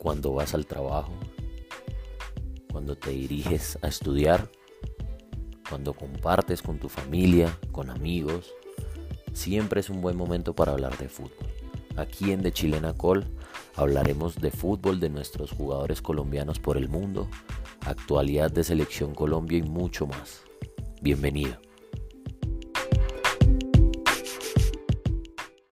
cuando vas al trabajo, cuando te diriges a estudiar, cuando compartes con tu familia, con amigos. Siempre es un buen momento para hablar de fútbol. Aquí en De Chilena Col hablaremos de fútbol, de nuestros jugadores colombianos por el mundo, actualidad de Selección Colombia y mucho más. Bienvenido.